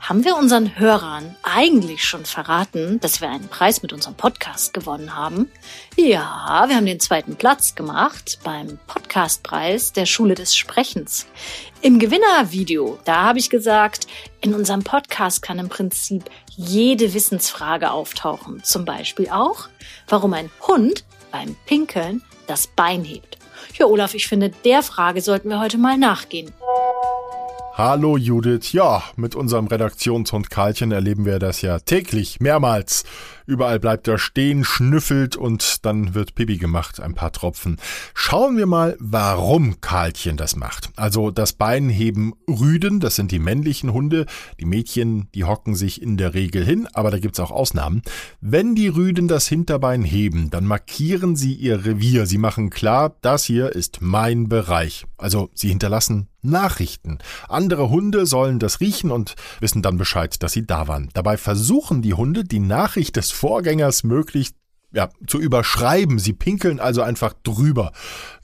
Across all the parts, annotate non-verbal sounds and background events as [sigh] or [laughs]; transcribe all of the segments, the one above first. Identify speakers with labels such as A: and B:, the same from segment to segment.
A: haben wir unseren Hörern eigentlich schon verraten, dass wir einen Preis mit unserem Podcast gewonnen haben? Ja, wir haben den zweiten Platz gemacht beim Podcastpreis der Schule des Sprechens. Im Gewinnervideo, da habe ich gesagt, in unserem Podcast kann im Prinzip jede Wissensfrage auftauchen. Zum Beispiel auch, warum ein Hund beim Pinkeln das Bein hebt. Ja, Olaf, ich finde, der Frage sollten wir heute mal nachgehen.
B: Hallo Judith. Ja, mit unserem Redaktionshund Karlchen erleben wir das ja täglich, mehrmals. Überall bleibt er stehen, schnüffelt und dann wird Pipi gemacht, ein paar Tropfen. Schauen wir mal, warum Karlchen das macht. Also das Bein heben Rüden, das sind die männlichen Hunde. Die Mädchen, die hocken sich in der Regel hin, aber da gibt's auch Ausnahmen. Wenn die Rüden das Hinterbein heben, dann markieren sie ihr Revier. Sie machen klar, das hier ist mein Bereich. Also sie hinterlassen Nachrichten. Andere Hunde sollen das riechen und wissen dann Bescheid, dass sie da waren. Dabei versuchen die Hunde, die Nachricht des Vorgängers möglichst ja, zu überschreiben. Sie pinkeln also einfach drüber.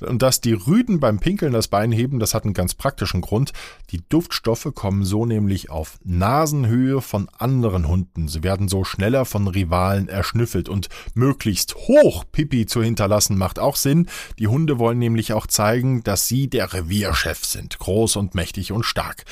B: Und dass die Rüden beim Pinkeln das Bein heben, das hat einen ganz praktischen Grund. Die Duftstoffe kommen so nämlich auf Nasenhöhe von anderen Hunden. Sie werden so schneller von Rivalen erschnüffelt und möglichst hoch Pipi zu hinterlassen macht auch Sinn. Die Hunde wollen nämlich auch zeigen, dass sie der Revierchef sind. Groß und mächtig und stark.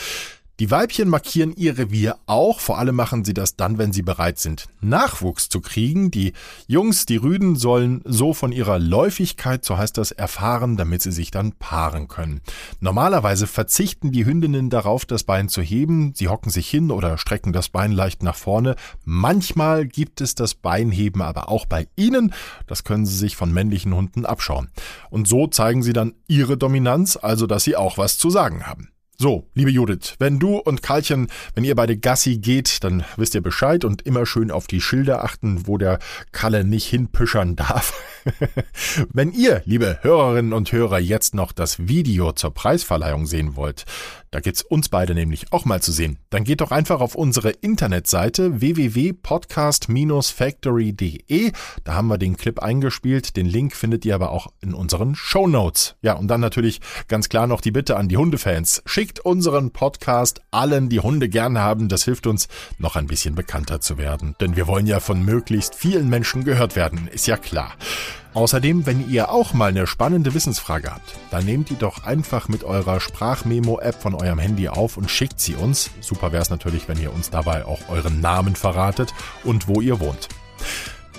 B: Die Weibchen markieren ihr Revier auch, vor allem machen sie das dann, wenn sie bereit sind, Nachwuchs zu kriegen. Die Jungs, die Rüden, sollen so von ihrer Läufigkeit, so heißt das, erfahren, damit sie sich dann paaren können. Normalerweise verzichten die Hündinnen darauf, das Bein zu heben. Sie hocken sich hin oder strecken das Bein leicht nach vorne. Manchmal gibt es das Beinheben aber auch bei ihnen. Das können sie sich von männlichen Hunden abschauen. Und so zeigen sie dann ihre Dominanz, also dass sie auch was zu sagen haben. So, liebe Judith, wenn du und Karlchen, wenn ihr beide Gassi geht, dann wisst ihr Bescheid und immer schön auf die Schilder achten, wo der Kalle nicht hinpüschern darf. [laughs] wenn ihr, liebe Hörerinnen und Hörer, jetzt noch das Video zur Preisverleihung sehen wollt, da gibt's uns beide nämlich auch mal zu sehen. Dann geht doch einfach auf unsere Internetseite www.podcast-factory.de. Da haben wir den Clip eingespielt. Den Link findet ihr aber auch in unseren Show Notes. Ja, und dann natürlich ganz klar noch die Bitte an die Hundefans. Schickt unseren Podcast allen, die Hunde gern haben. Das hilft uns, noch ein bisschen bekannter zu werden. Denn wir wollen ja von möglichst vielen Menschen gehört werden. Ist ja klar. Außerdem, wenn ihr auch mal eine spannende Wissensfrage habt, dann nehmt die doch einfach mit eurer Sprachmemo-App von eurem Handy auf und schickt sie uns. Super wäre es natürlich, wenn ihr uns dabei auch euren Namen verratet und wo ihr wohnt.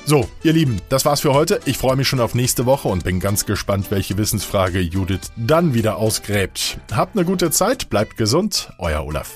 B: So, ihr Lieben, das war's für heute. Ich freue mich schon auf nächste Woche und bin ganz gespannt, welche Wissensfrage Judith dann wieder ausgräbt. Habt eine gute Zeit, bleibt gesund, euer Olaf.